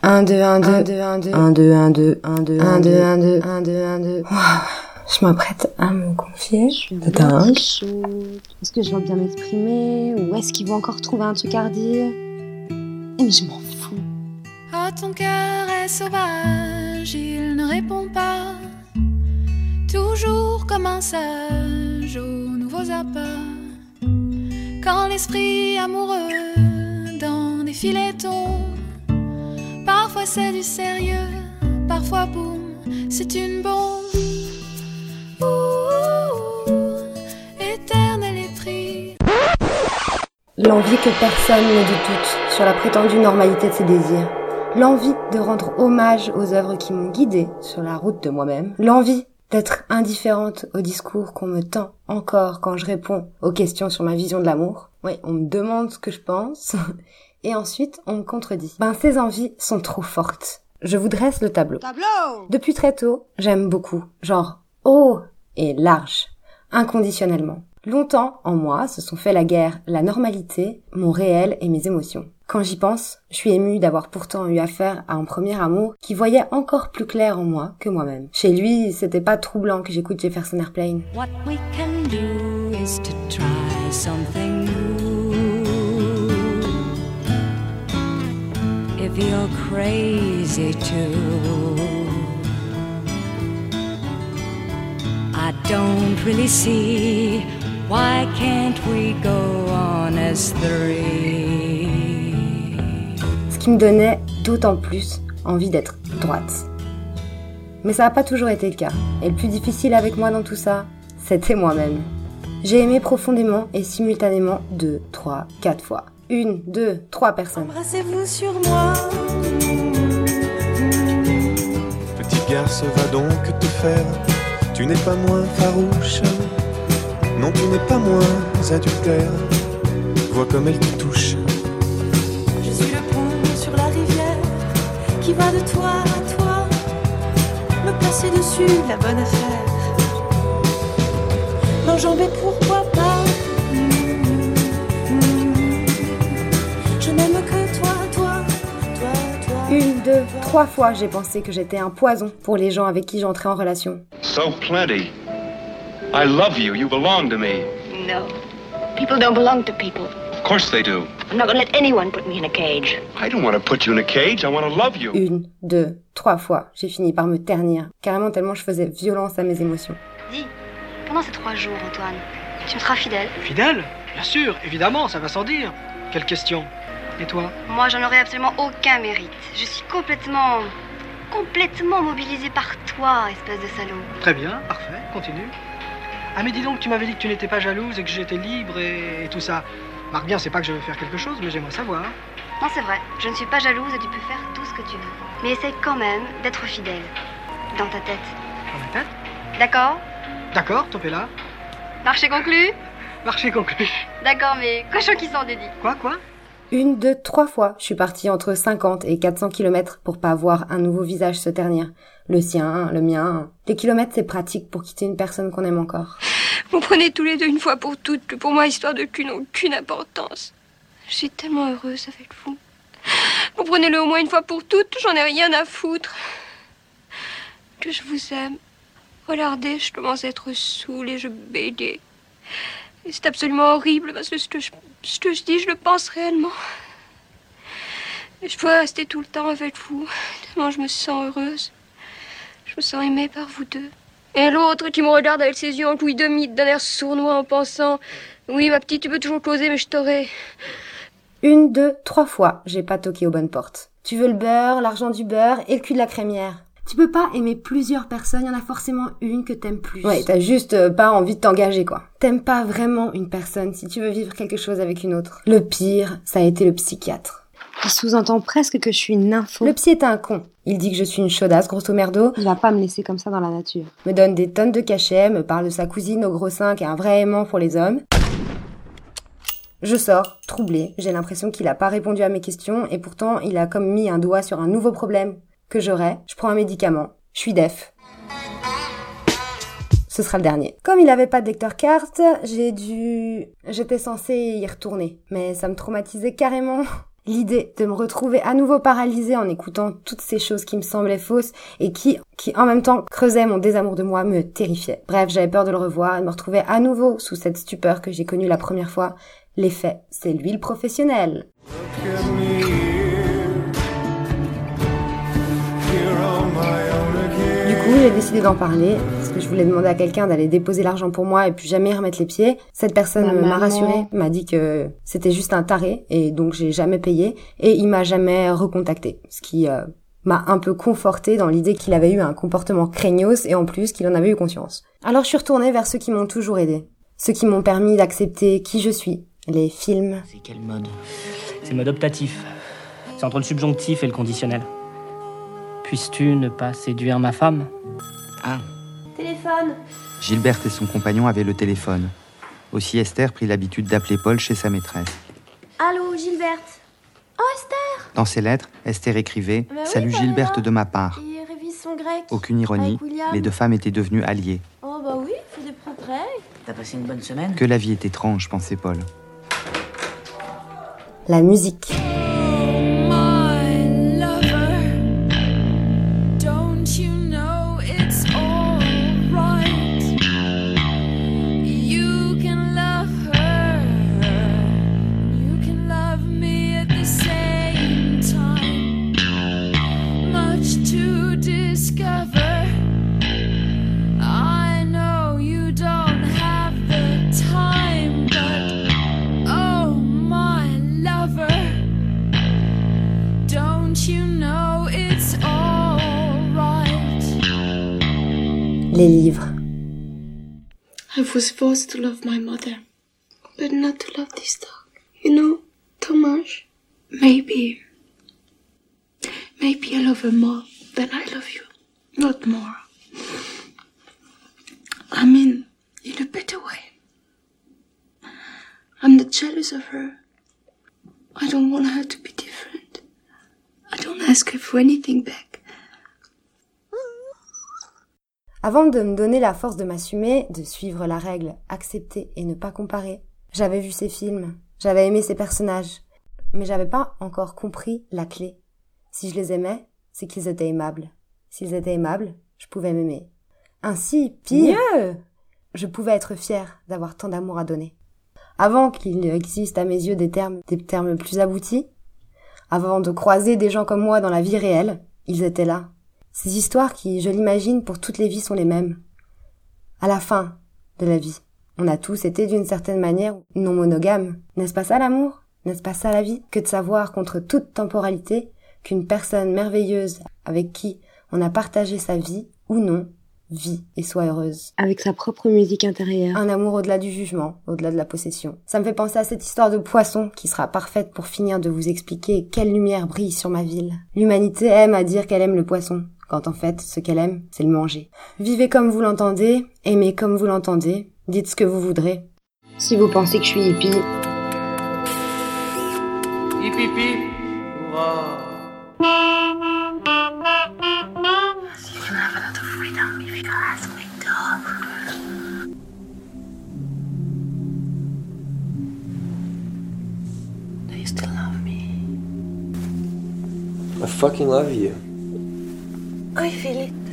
1, 2, 1, 2, 1, 2, 1, 2, 1, 2, 1, 2, 1, 2, 1, 2, 1, 2, 1, 2, 1, 2. Je m'apprête à me confier. Est-ce que je vais bien m'exprimer ou est-ce qu'il va encore trouver un truc à redire? Mais je m'en fous. Ah, ton cœur est sauvage, il ne répond pas. Toujours comme un sage aux nouveaux appâts. Quand l'esprit amoureux dans des filets tombe, parfois c'est du sérieux, parfois boum, c'est une bombe. Éternel. L'envie que personne ne doute sur la prétendue normalité de ses désirs. L'envie de rendre hommage aux œuvres qui m'ont guidée sur la route de moi-même. L'envie d'être indifférente au discours qu'on me tend encore quand je réponds aux questions sur ma vision de l'amour. Oui, on me demande ce que je pense et ensuite on me contredit. Ben ces envies sont trop fortes. Je vous dresse le tableau. Tableau Depuis très tôt, j'aime beaucoup, genre haut et large, inconditionnellement. Longtemps, en moi, se sont fait la guerre, la normalité, mon réel et mes émotions. Quand j'y pense, je suis émue d'avoir pourtant eu affaire à un premier amour qui voyait encore plus clair en moi que moi-même. Chez lui, c'était pas troublant que j'écoute Jefferson Airplane. What we can do is to try something new. I don't really see why can't we go on as three? Ce qui me donnait d'autant plus envie d'être droite. Mais ça n'a pas toujours été le cas. Et le plus difficile avec moi dans tout ça, c'était moi-même. J'ai aimé profondément et simultanément deux, trois, quatre fois. Une, deux, trois personnes. Embrassez-vous sur moi. Petit garce, va donc te faire. Tu n'es pas moins farouche. Non, tu n'es pas moins adultère. Vois comme elle te touche. Je suis le pont sur la rivière qui va de toi à toi. Me placer dessus, la bonne affaire. Pourquoi pas? Je n'aime que toi, toi, toi, toi. Une, deux, trois fois j'ai pensé que j'étais un poison pour les gens avec qui j'entrais en relation. So plenty. I love you. You belong to me. No. People don't belong to people. Of course they do. I'm not gonna let anyone put me in a cage. I don't want to put you in a cage. I want to love you. Une, deux, trois fois j'ai fini par me ternir, carrément tellement je faisais violence à mes émotions. Dis, pendant ces trois jours, Antoine, tu me seras fidèle Fidèle Bien sûr, évidemment, ça va sans dire. Quelle question Et toi Moi, j'en aurais absolument aucun mérite. Je suis complètement. complètement mobilisée par toi, espèce de salaud. Très bien, parfait, continue. Ah mais dis donc, tu m'avais dit que tu n'étais pas jalouse et que j'étais libre et, et tout ça. Marque bien, c'est pas que je veux faire quelque chose, mais j'aimerais savoir. Non, c'est vrai, je ne suis pas jalouse et tu peux faire tout ce que tu veux. Mais essaye quand même d'être fidèle. Dans ta tête. Dans ma tête? D'accord? D'accord, là. Marché conclu Marché conclu. D'accord, mais cochon qui s'en dédie. Quoi, quoi? Une, deux, trois fois, je suis partie entre 50 et 400 kilomètres pour pas voir un nouveau visage se ternir. Le sien, le mien. Les kilomètres, c'est pratique pour quitter une personne qu'on aime encore. Vous prenez tous les deux une fois pour toutes, que pour moi, histoire de cul n'a aucune importance. Je suis tellement heureuse avec vous. Vous prenez-le au moins une fois pour toutes, j'en ai rien à foutre. Que je vous aime. Regardez, je commence à être saoule et je bégaye. Et c'est absolument horrible parce que ce que, je, ce que je dis, je le pense réellement. Et je pourrais rester tout le temps avec vous, tellement je me sens heureuse. Je me sens aimée par vous deux. Et l'autre qui me regarde avec ses yeux en Louis demi d'un air sournois en pensant Oui, ma petite, tu peux toujours causer, mais je t'aurai. Une, deux, trois fois, j'ai pas toqué aux bonnes portes. Tu veux le beurre, l'argent du beurre et le cul de la crémière. Tu peux pas aimer plusieurs personnes, y en a forcément une que t'aimes plus. Ouais, t'as juste euh, pas envie de t'engager, quoi. T'aimes pas vraiment une personne si tu veux vivre quelque chose avec une autre. Le pire, ça a été le psychiatre. Il sous-entend presque que je suis une nympho. Le psy est un con. Il dit que je suis une chaudasse, grosso merdo, Il va pas me laisser comme ça dans la nature. me donne des tonnes de cachets, me parle de sa cousine au gros sein qui a un vrai aimant pour les hommes. Je sors, troublée, j'ai l'impression qu'il a pas répondu à mes questions et pourtant il a comme mis un doigt sur un nouveau problème que j'aurais. Je prends un médicament, je suis def. Ce sera le dernier. Comme il avait pas de lecteur carte, j'ai dû... J'étais censée y retourner, mais ça me traumatisait carrément. L'idée de me retrouver à nouveau paralysée en écoutant toutes ces choses qui me semblaient fausses et qui, qui en même temps creusaient mon désamour de moi me terrifiait. Bref, j'avais peur de le revoir et de me retrouver à nouveau sous cette stupeur que j'ai connue la première fois. L'effet, c'est l'huile professionnelle. J'ai décidé d'en parler parce que je voulais demander à quelqu'un d'aller déposer l'argent pour moi et puis jamais y remettre les pieds. Cette personne Ma rassurée, m'a dit que c'était juste un taré et donc j'ai jamais payé et il m'a jamais recontacté, ce qui euh, m'a un peu conforté dans l'idée qu'il avait eu un comportement craignos et en plus qu'il en avait eu conscience. Alors je suis retournée vers ceux qui m'ont toujours aidé, ceux qui m'ont permis d'accepter qui je suis, les films, C'est quel mode? C'est mode optatif. C'est entre le subjonctif et le conditionnel. Puisses-tu ne pas séduire ma femme? Ah, Téléphone Gilberte et son compagnon avaient le téléphone. Aussi Esther prit l'habitude d'appeler Paul chez sa maîtresse. Allô, Gilberte Oh, Esther Dans ses lettres, Esther écrivait Bah oui, Salut Gilberte de ma part. Il révise son grec. Aucune ironie, les deux femmes étaient devenues alliées. Oh, bah oui, il fait des progrès. T'as passé une bonne semaine? Que la vie est étrange, pensait Paul. la musique. Les livres. I was forced to love my mother, but not to love this dog. You know, Thomas, maybe, maybe I love her more than I love you. Not more. I mean, in a better way. I'm not jealous of her. I don't want her to be different. I don't ask her for anything back. Avant de me donner la force de m'assumer, de suivre la règle, accepter et ne pas comparer, j'avais vu ces films, j'avais aimé ces personnages, mais j'avais pas encore compris la clé. Si je les aimais, c'est qu'ils étaient aimables. S'ils étaient aimables, je pouvais m'aimer. Ainsi, pire, je pouvais être fière d'avoir tant d'amour à donner. Avant qu'il existe à mes yeux des termes, des termes plus aboutis, avant de croiser des gens comme moi dans la vie réelle, ils étaient là, ces histoires qui, je l'imagine, pour toutes les vies sont les mêmes. À la fin de la vie, on a tous été d'une certaine manière non monogames. N'est-ce pas ça l'amour? N'est-ce pas ça la vie? Que de savoir contre toute temporalité qu'une personne merveilleuse avec qui on a partagé sa vie ou non vit et soit heureuse. Avec sa propre musique intérieure. Un amour au-delà du jugement, au-delà de la possession. Ça me fait penser à cette histoire de poisson qui sera parfaite pour finir de vous expliquer quelle lumière brille sur ma ville. L'humanité aime à dire qu'elle aime le poisson, quand en fait, ce qu'elle aime, c'est le manger. Vivez comme vous l'entendez, aimez comme vous l'entendez, dites ce que vous voudrez. Si vous pensez que je suis hippie, Hip hip hip Hurrah You have a lot of freedom if you ask me to. Do you still love me? I fucking love you. I feel it.